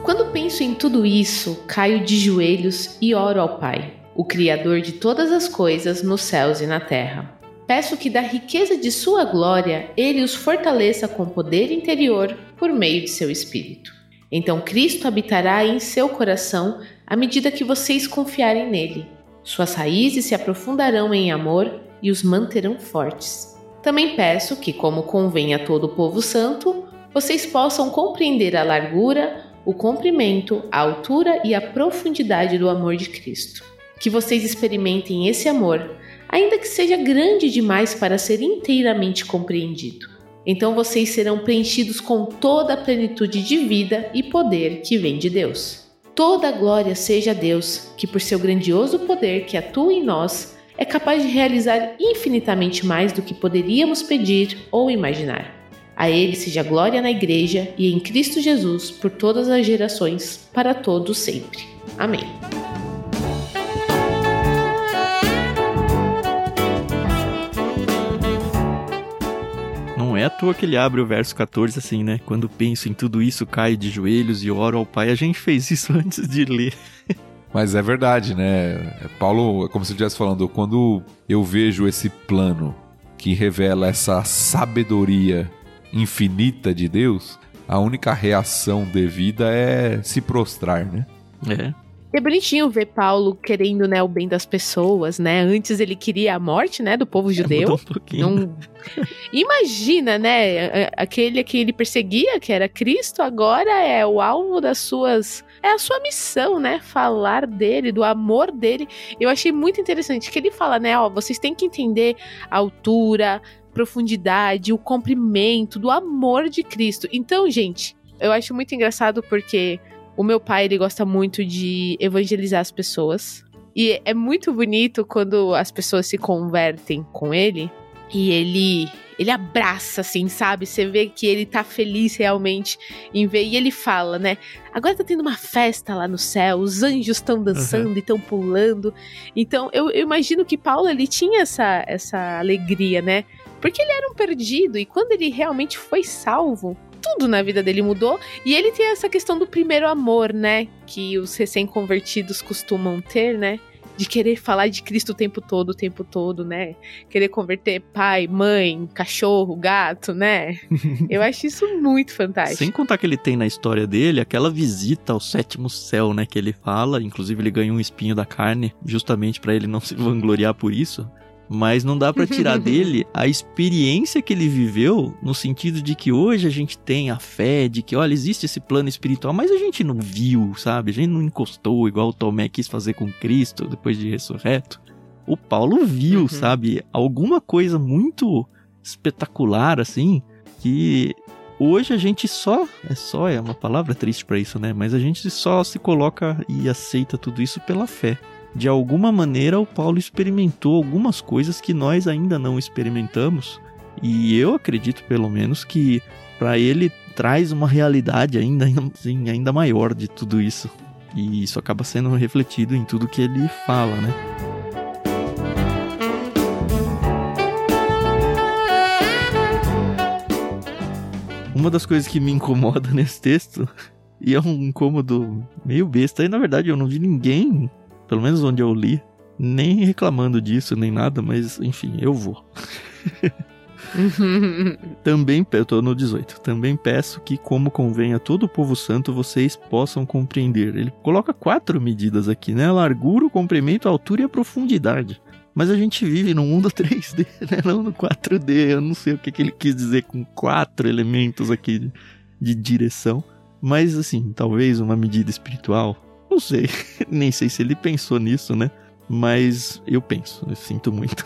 Quando penso em tudo isso, caio de joelhos e oro ao Pai, o Criador de todas as coisas nos céus e na terra. Peço que, da riqueza de Sua glória, Ele os fortaleça com poder interior por meio de seu Espírito então Cristo habitará em seu coração à medida que vocês confiarem nele. Suas raízes se aprofundarão em amor e os manterão fortes. Também peço que, como convém a todo o povo santo, vocês possam compreender a largura, o comprimento, a altura e a profundidade do amor de Cristo. Que vocês experimentem esse amor, ainda que seja grande demais para ser inteiramente compreendido. Então vocês serão preenchidos com toda a plenitude de vida e poder que vem de Deus. Toda glória seja a Deus, que por seu grandioso poder que atua em nós, é capaz de realizar infinitamente mais do que poderíamos pedir ou imaginar. A Ele seja glória na Igreja e em Cristo Jesus por todas as gerações, para todos sempre. Amém. É à toa que ele abre o verso 14 assim, né? Quando penso em tudo isso, caio de joelhos e oro ao Pai. A gente fez isso antes de ler. Mas é verdade, né? Paulo, como se estivesse falando, quando eu vejo esse plano que revela essa sabedoria infinita de Deus, a única reação devida é se prostrar, né? É. É bonitinho ver Paulo querendo, né, o bem das pessoas, né? Antes ele queria a morte, né, do povo é, judeu. É, um Não... Imagina, né, aquele que ele perseguia, que era Cristo, agora é o alvo das suas é a sua missão, né? Falar dele, do amor dele. Eu achei muito interessante que ele fala, né? Ó, vocês têm que entender a altura, profundidade, o comprimento do amor de Cristo. Então, gente, eu acho muito engraçado porque o meu pai, ele gosta muito de evangelizar as pessoas. E é muito bonito quando as pessoas se convertem com ele e ele ele abraça, assim, sabe? Você vê que ele tá feliz realmente em ver. E ele fala, né? Agora tá tendo uma festa lá no céu, os anjos estão dançando uhum. e estão pulando. Então, eu, eu, imagino que Paulo, ele tinha essa, essa alegria, né? Porque ele era um perdido e quando ele realmente foi salvo, tudo na vida dele mudou. E ele tem essa questão do primeiro amor, né? Que os recém-convertidos costumam ter, né? De querer falar de Cristo o tempo todo, o tempo todo, né? Querer converter pai, mãe, cachorro, gato, né? Eu acho isso muito fantástico. Sem contar que ele tem na história dele aquela visita ao sétimo céu, né? Que ele fala, inclusive ele ganha um espinho da carne, justamente para ele não se vangloriar por isso mas não dá para tirar dele a experiência que ele viveu no sentido de que hoje a gente tem a fé de que, olha, existe esse plano espiritual, mas a gente não viu, sabe? A gente não encostou igual o Tomé quis fazer com Cristo depois de ressurreto. O Paulo viu, uhum. sabe, alguma coisa muito espetacular assim, que hoje a gente só, é só é uma palavra triste para isso, né? Mas a gente só se coloca e aceita tudo isso pela fé de alguma maneira o Paulo experimentou algumas coisas que nós ainda não experimentamos. E eu acredito, pelo menos, que para ele traz uma realidade ainda, assim, ainda maior de tudo isso. E isso acaba sendo refletido em tudo que ele fala, né? Uma das coisas que me incomoda nesse texto, e é um incômodo meio besta, e na verdade eu não vi ninguém pelo menos onde eu li, nem reclamando disso, nem nada, mas enfim, eu vou. Também, eu tô no 18. Também peço que, como convém a todo o povo santo, vocês possam compreender. Ele coloca quatro medidas aqui, né? A largura, o comprimento, a altura e a profundidade. Mas a gente vive no mundo 3D, né? Não no 4D. Eu não sei o que, que ele quis dizer com quatro elementos aqui de, de direção. Mas, assim, talvez uma medida espiritual, não sei, nem sei se ele pensou nisso, né? Mas eu penso, eu sinto muito.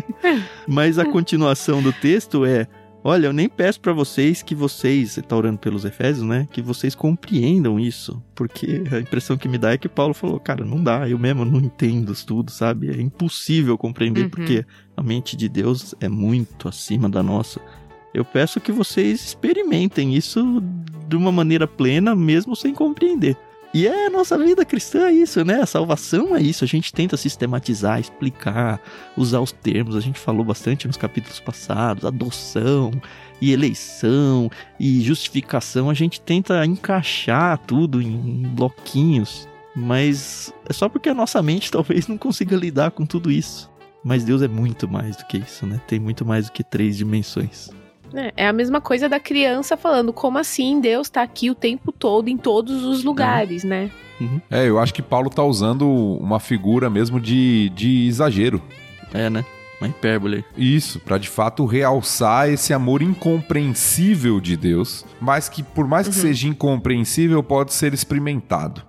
Mas a continuação do texto é: Olha, eu nem peço para vocês que vocês, você tá orando pelos Efésios, né? Que vocês compreendam isso. Porque a impressão que me dá é que Paulo falou, cara, não dá, eu mesmo não entendo tudo, sabe? É impossível compreender, uhum. porque a mente de Deus é muito acima da nossa. Eu peço que vocês experimentem isso de uma maneira plena, mesmo sem compreender. E é a nossa vida cristã é isso, né? A salvação é isso. A gente tenta sistematizar, explicar, usar os termos. A gente falou bastante nos capítulos passados, adoção e eleição e justificação. A gente tenta encaixar tudo em bloquinhos, mas é só porque a nossa mente talvez não consiga lidar com tudo isso. Mas Deus é muito mais do que isso, né? Tem muito mais do que três dimensões. É, é a mesma coisa da criança falando, como assim Deus tá aqui o tempo todo, em todos os lugares, é. né? Uhum. É, eu acho que Paulo tá usando uma figura mesmo de, de exagero. É, né? Uma hipérbole. Isso, para de fato realçar esse amor incompreensível de Deus, mas que por mais que uhum. seja incompreensível, pode ser experimentado.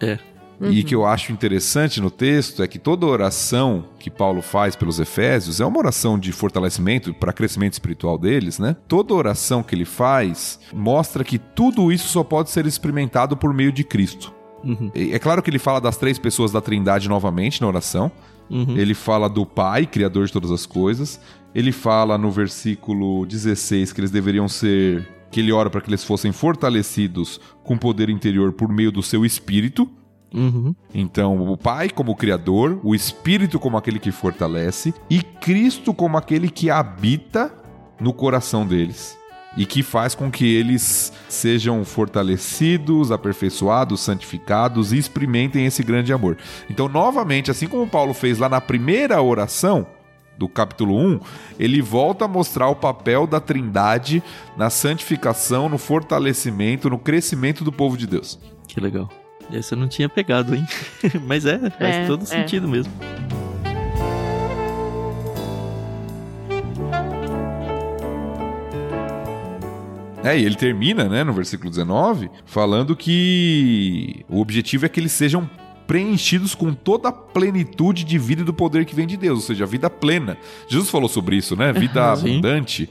É. Uhum. E que eu acho interessante no texto é que toda oração que Paulo faz pelos Efésios é uma oração de fortalecimento para crescimento espiritual deles, né? Toda oração que ele faz mostra que tudo isso só pode ser experimentado por meio de Cristo. Uhum. É claro que ele fala das três pessoas da Trindade novamente na oração. Uhum. Ele fala do Pai, Criador de todas as coisas. Ele fala no versículo 16 que eles deveriam ser. que ele ora para que eles fossem fortalecidos com poder interior por meio do seu espírito. Uhum. Então, o Pai como Criador, o Espírito como aquele que fortalece e Cristo como aquele que habita no coração deles e que faz com que eles sejam fortalecidos, aperfeiçoados, santificados e experimentem esse grande amor. Então, novamente, assim como Paulo fez lá na primeira oração do capítulo 1, ele volta a mostrar o papel da Trindade na santificação, no fortalecimento, no crescimento do povo de Deus. Que legal. Essa eu não tinha pegado, hein? Mas é, faz é, todo é. sentido mesmo. É, e ele termina, né, no versículo 19, falando que o objetivo é que eles sejam preenchidos com toda a plenitude de vida e do poder que vem de Deus, ou seja, a vida plena. Jesus falou sobre isso, né? Vida abundante.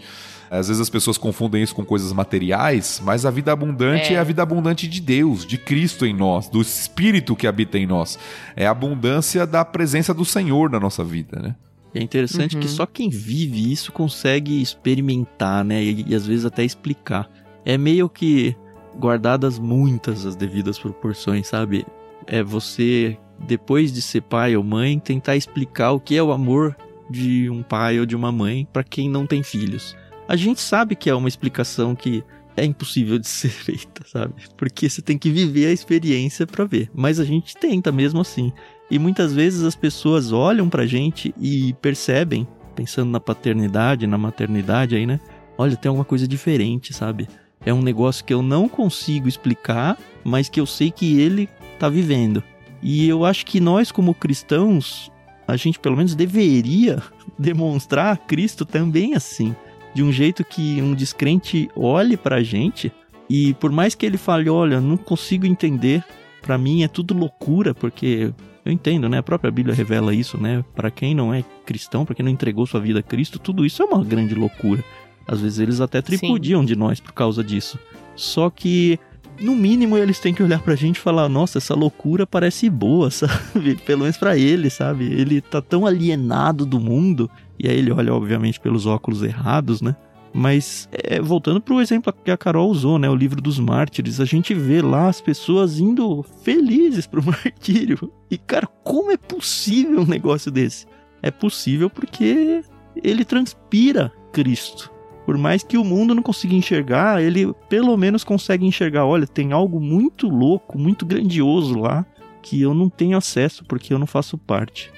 Às vezes as pessoas confundem isso com coisas materiais, mas a vida abundante é. é. a vida abundante de Deus, de Cristo em nós, do Espírito que habita em nós. É a abundância da presença do Senhor na nossa vida, né? É interessante Uhum. que só quem vive isso consegue experimentar, né? E, e às vezes até explicar. É meio que guardadas muitas as devidas proporções, sabe? É você, depois de ser pai ou mãe, tentar explicar o que é o amor de um pai ou de uma mãe para quem não tem filhos. A gente sabe que é uma explicação que é impossível de ser feita, sabe? Porque você tem que viver a experiência para ver. Mas a gente tenta mesmo assim. E muitas vezes as pessoas olham pra gente e percebem, pensando na paternidade, na maternidade aí, né? Olha, tem alguma coisa diferente, sabe? É um negócio que eu não consigo explicar, mas que eu sei que ele tá vivendo. E eu acho que nós, como cristãos, a gente pelo menos deveria demonstrar Cristo também assim. De um jeito que um descrente olhe pra gente e por mais que ele fale, olha, não consigo entender, pra mim é tudo loucura, porque eu entendo, né? A própria Bíblia revela isso, né? Para quem não é cristão, para quem não entregou sua vida a Cristo, tudo isso é uma grande loucura. Às vezes eles até tripudiam de nós por causa disso. Só que, no mínimo, eles têm que olhar pra gente e falar: nossa, essa loucura parece boa, sabe? Pelo menos pra ele, sabe? Ele tá tão alienado do mundo. E aí ele olha, obviamente, pelos óculos errados, né? Mas, é, voltando pro exemplo que a Carol usou, né? O livro dos mártires, a gente vê lá as pessoas indo felizes pro martírio. E, cara, como é possível um negócio desse? É possível porque ele transpira Cristo. Por mais que o mundo não consiga enxergar, ele pelo menos consegue enxergar: olha, tem algo muito louco, muito grandioso lá que eu não tenho acesso porque eu não faço parte.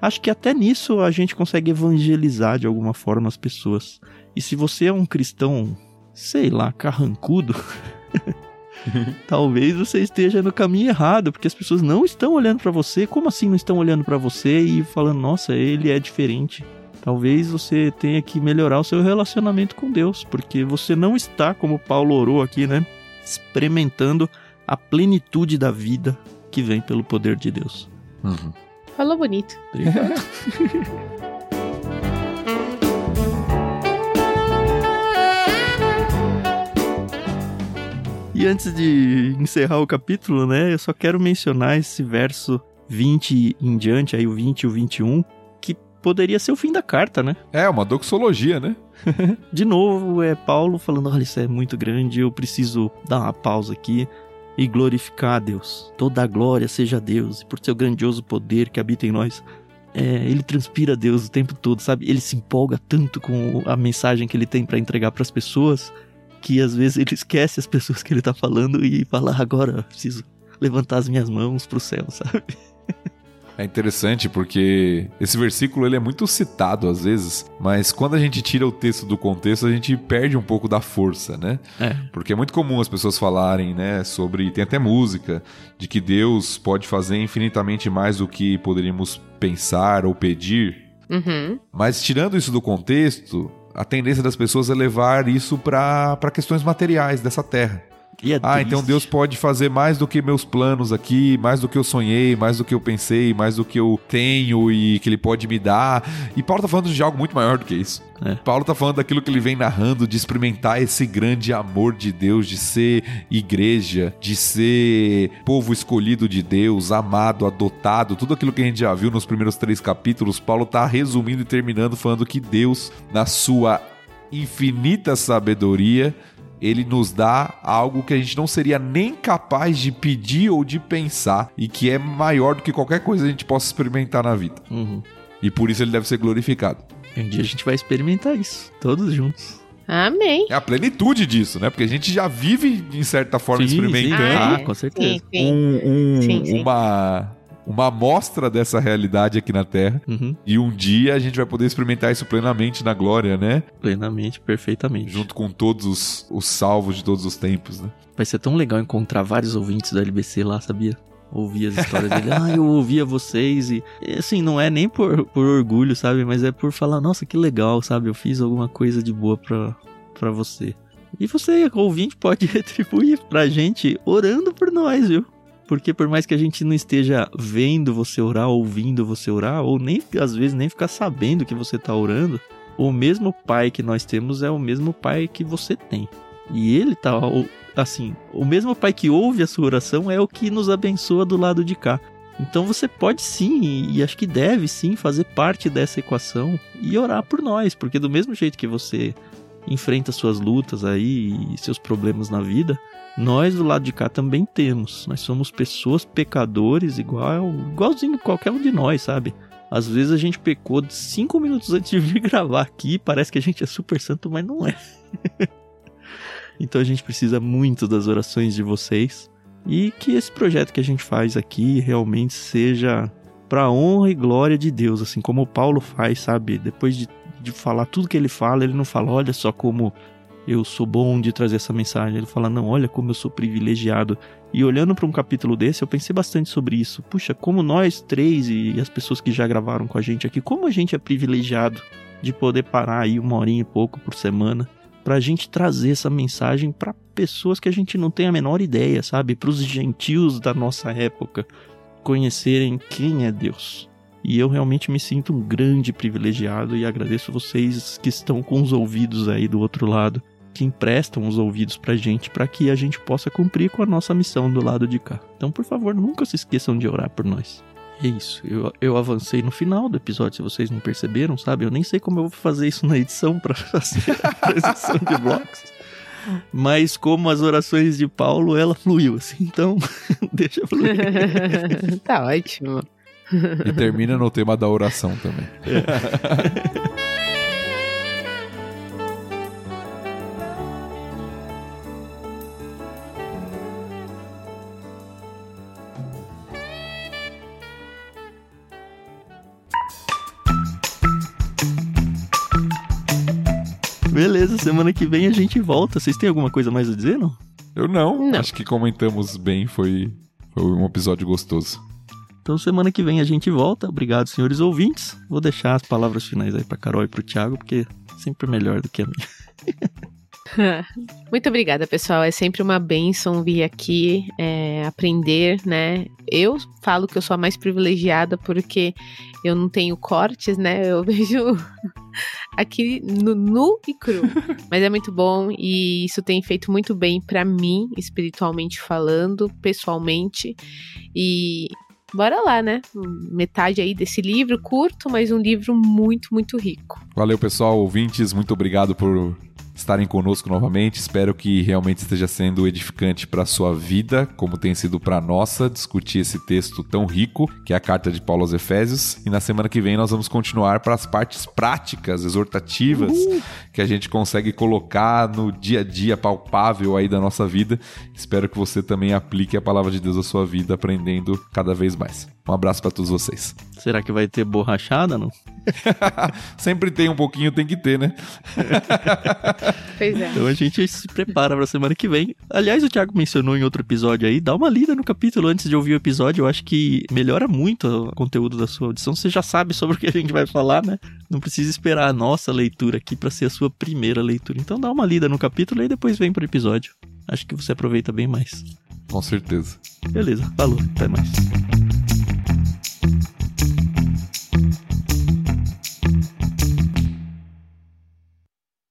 Acho que até nisso a gente consegue evangelizar de alguma forma as pessoas. E se você é um cristão, sei lá, carrancudo, talvez você esteja no caminho errado, porque as pessoas não estão olhando pra você. Como assim não estão olhando pra você e falando, nossa, ele é diferente? Talvez você tenha que melhorar o seu relacionamento com Deus, porque você não está, como Paulo orou aqui, né? Experimentando a plenitude da vida que vem pelo poder de Deus. Uhum. Falou bonito. Obrigado. E antes de encerrar o capítulo, né, eu só quero mencionar esse verso 20 em diante, aí o 20 e o 21, que poderia ser o fim da carta, né? É, uma doxologia, né? De novo, é Paulo falando: olha, isso é muito grande, eu preciso dar uma pausa aqui e glorificar a Deus. Toda a glória seja a Deus, e por seu grandioso poder que habita em nós. É, ele transpira Deus o tempo todo, sabe? Ele se empolga tanto com a mensagem que ele tem para entregar para as pessoas que às vezes ele esquece as pessoas que ele tá falando e fala: "Ah, agora preciso levantar as minhas mãos pro céu, sabe? É interessante porque esse versículo ele é muito citado às vezes, mas quando a gente tira o texto do contexto, a gente perde um pouco da força, né? É. Porque é muito comum as pessoas falarem, né, sobre tem até música de que Deus pode fazer infinitamente mais do que poderíamos pensar ou pedir, Uhum. mas tirando isso do contexto, a tendência das pessoas é levar isso para questões materiais dessa terra. E é Ah, então triste. Deus pode fazer mais do que meus planos aqui, mais do que eu sonhei, mais do que eu pensei, mais do que eu tenho e que ele pode me dar. E Paulo tá falando de algo muito maior do que isso. É. Paulo tá falando daquilo que ele vem narrando, de experimentar esse grande amor de Deus, de ser igreja, de ser povo escolhido de Deus, amado, adotado, tudo aquilo que a gente já viu nos primeiros três capítulos. Paulo tá resumindo e terminando falando que Deus, na sua infinita sabedoria, ele nos dá algo que a gente não seria nem capaz de pedir ou de pensar e que é maior do que qualquer coisa que a gente possa experimentar na vida. Uhum. E por isso ele deve ser glorificado. Um dia a gente vai experimentar isso, todos juntos. Amém. É a plenitude disso, né? Porque a gente já vive, em certa forma, Sim, experimentando sim. Ah, Ah, é. com certeza. Sim, sim. um- um- Sim, sim. uma uma amostra dessa realidade aqui na Terra. Uhum. E um dia a gente vai poder experimentar isso plenamente na glória, né? Plenamente, perfeitamente. Junto com todos os, os salvos de todos os tempos, né? Vai ser tão legal encontrar vários ouvintes da LBC lá, sabia? Ouvir as histórias dele. Ah, eu ouvia vocês e... Assim, não é nem por, por orgulho, sabe? Mas é por falar, nossa, que legal, sabe? Eu fiz alguma coisa de boa pra, pra você. E você, ouvinte, pode retribuir pra gente orando por nós, viu? Porque por mais que a gente não esteja vendo você orar, ouvindo você orar, ou nem às vezes nem ficar sabendo que você tá orando, o mesmo pai que nós temos é o mesmo pai que você tem. E ele tá, assim, o mesmo pai que ouve a sua oração é o que nos abençoa do lado de cá. Então você pode sim, e acho que deve sim, fazer parte dessa equação e orar por nós, porque do mesmo jeito que você enfrenta suas lutas aí e seus problemas na vida, nós do lado de cá também temos. Nós somos pessoas pecadores igual, igualzinho qualquer um de nós, sabe? Às vezes a gente pecou cinco minutos antes de vir gravar aqui, parece que a gente é super santo, mas não é. então a gente precisa muito das orações de vocês e que esse projeto que a gente faz aqui realmente seja para honra e glória de Deus, assim como o Paulo faz, sabe? Depois de, de falar tudo que ele fala, ele não fala, olha só como eu sou bom de trazer essa mensagem. Ele fala, não, olha como eu sou privilegiado. E olhando para um capítulo desse, eu pensei bastante sobre isso. Puxa, como nós três e as pessoas que já gravaram com a gente aqui, como a gente é privilegiado de poder parar aí uma horinha e pouco por semana para a gente trazer essa mensagem para pessoas que a gente não tem a menor ideia, sabe? Para os gentios da nossa época conhecerem quem é Deus. E eu realmente me sinto um grande privilegiado e agradeço vocês que estão com os ouvidos aí do outro lado, que emprestam os ouvidos pra gente para que a gente possa cumprir com a nossa missão do lado de cá. Então, por favor, nunca se esqueçam de orar por nós. É isso. Eu, eu avancei no final do episódio, se vocês não perceberam, sabe? Eu nem sei como eu vou fazer isso na edição para fazer a transição de blocos. Mas como as orações de Paulo, ela fluiu, assim. Então, deixa fluir. tá ótimo. E termina no tema da oração também. É. Beleza, semana que vem a gente volta. Vocês têm alguma coisa mais a dizer, não? Eu não. não. Acho que comentamos bem, foi, foi um episódio gostoso. Então semana que vem a gente volta. Obrigado, senhores ouvintes. Vou deixar as palavras finais aí pra Carol e pro Thiago, porque é sempre melhor do que a minha. Muito obrigada, pessoal. É sempre uma benção vir aqui é, aprender, né? Eu falo que eu sou a mais privilegiada porque eu não tenho cortes, né? Eu vejo aqui no nu e cru. Mas é muito bom e isso tem feito muito bem para mim, espiritualmente falando, pessoalmente. E bora lá, né? Metade aí desse livro curto, mas um livro muito, muito rico. Valeu, pessoal, ouvintes, muito obrigado por estarem conosco novamente. Espero que realmente esteja sendo edificante para a sua vida, como tem sido para a nossa, discutir esse texto tão rico, que é a carta de Paulo aos Efésios. E na semana que vem nós vamos continuar para as partes práticas, exortativas, Uhul. que a gente consegue colocar no dia a dia palpável aí da nossa vida. Espero que você também aplique a palavra de Deus à sua vida, aprendendo cada vez mais. Um abraço para todos vocês. Será que vai ter borrachada, não? Sempre tem um pouquinho, tem que ter, né? pois é. Então a gente se prepara para a semana que vem. Aliás, o Thiago mencionou em outro episódio aí, dá uma lida no capítulo antes de ouvir o episódio. Eu acho que melhora muito o conteúdo da sua audição. Você já sabe sobre o que a gente vai falar, né? Não precisa esperar a nossa leitura aqui para ser a sua primeira leitura. Então dá uma lida no capítulo e depois vem pro episódio. Acho que você aproveita bem mais. Com certeza. Beleza, falou, até mais.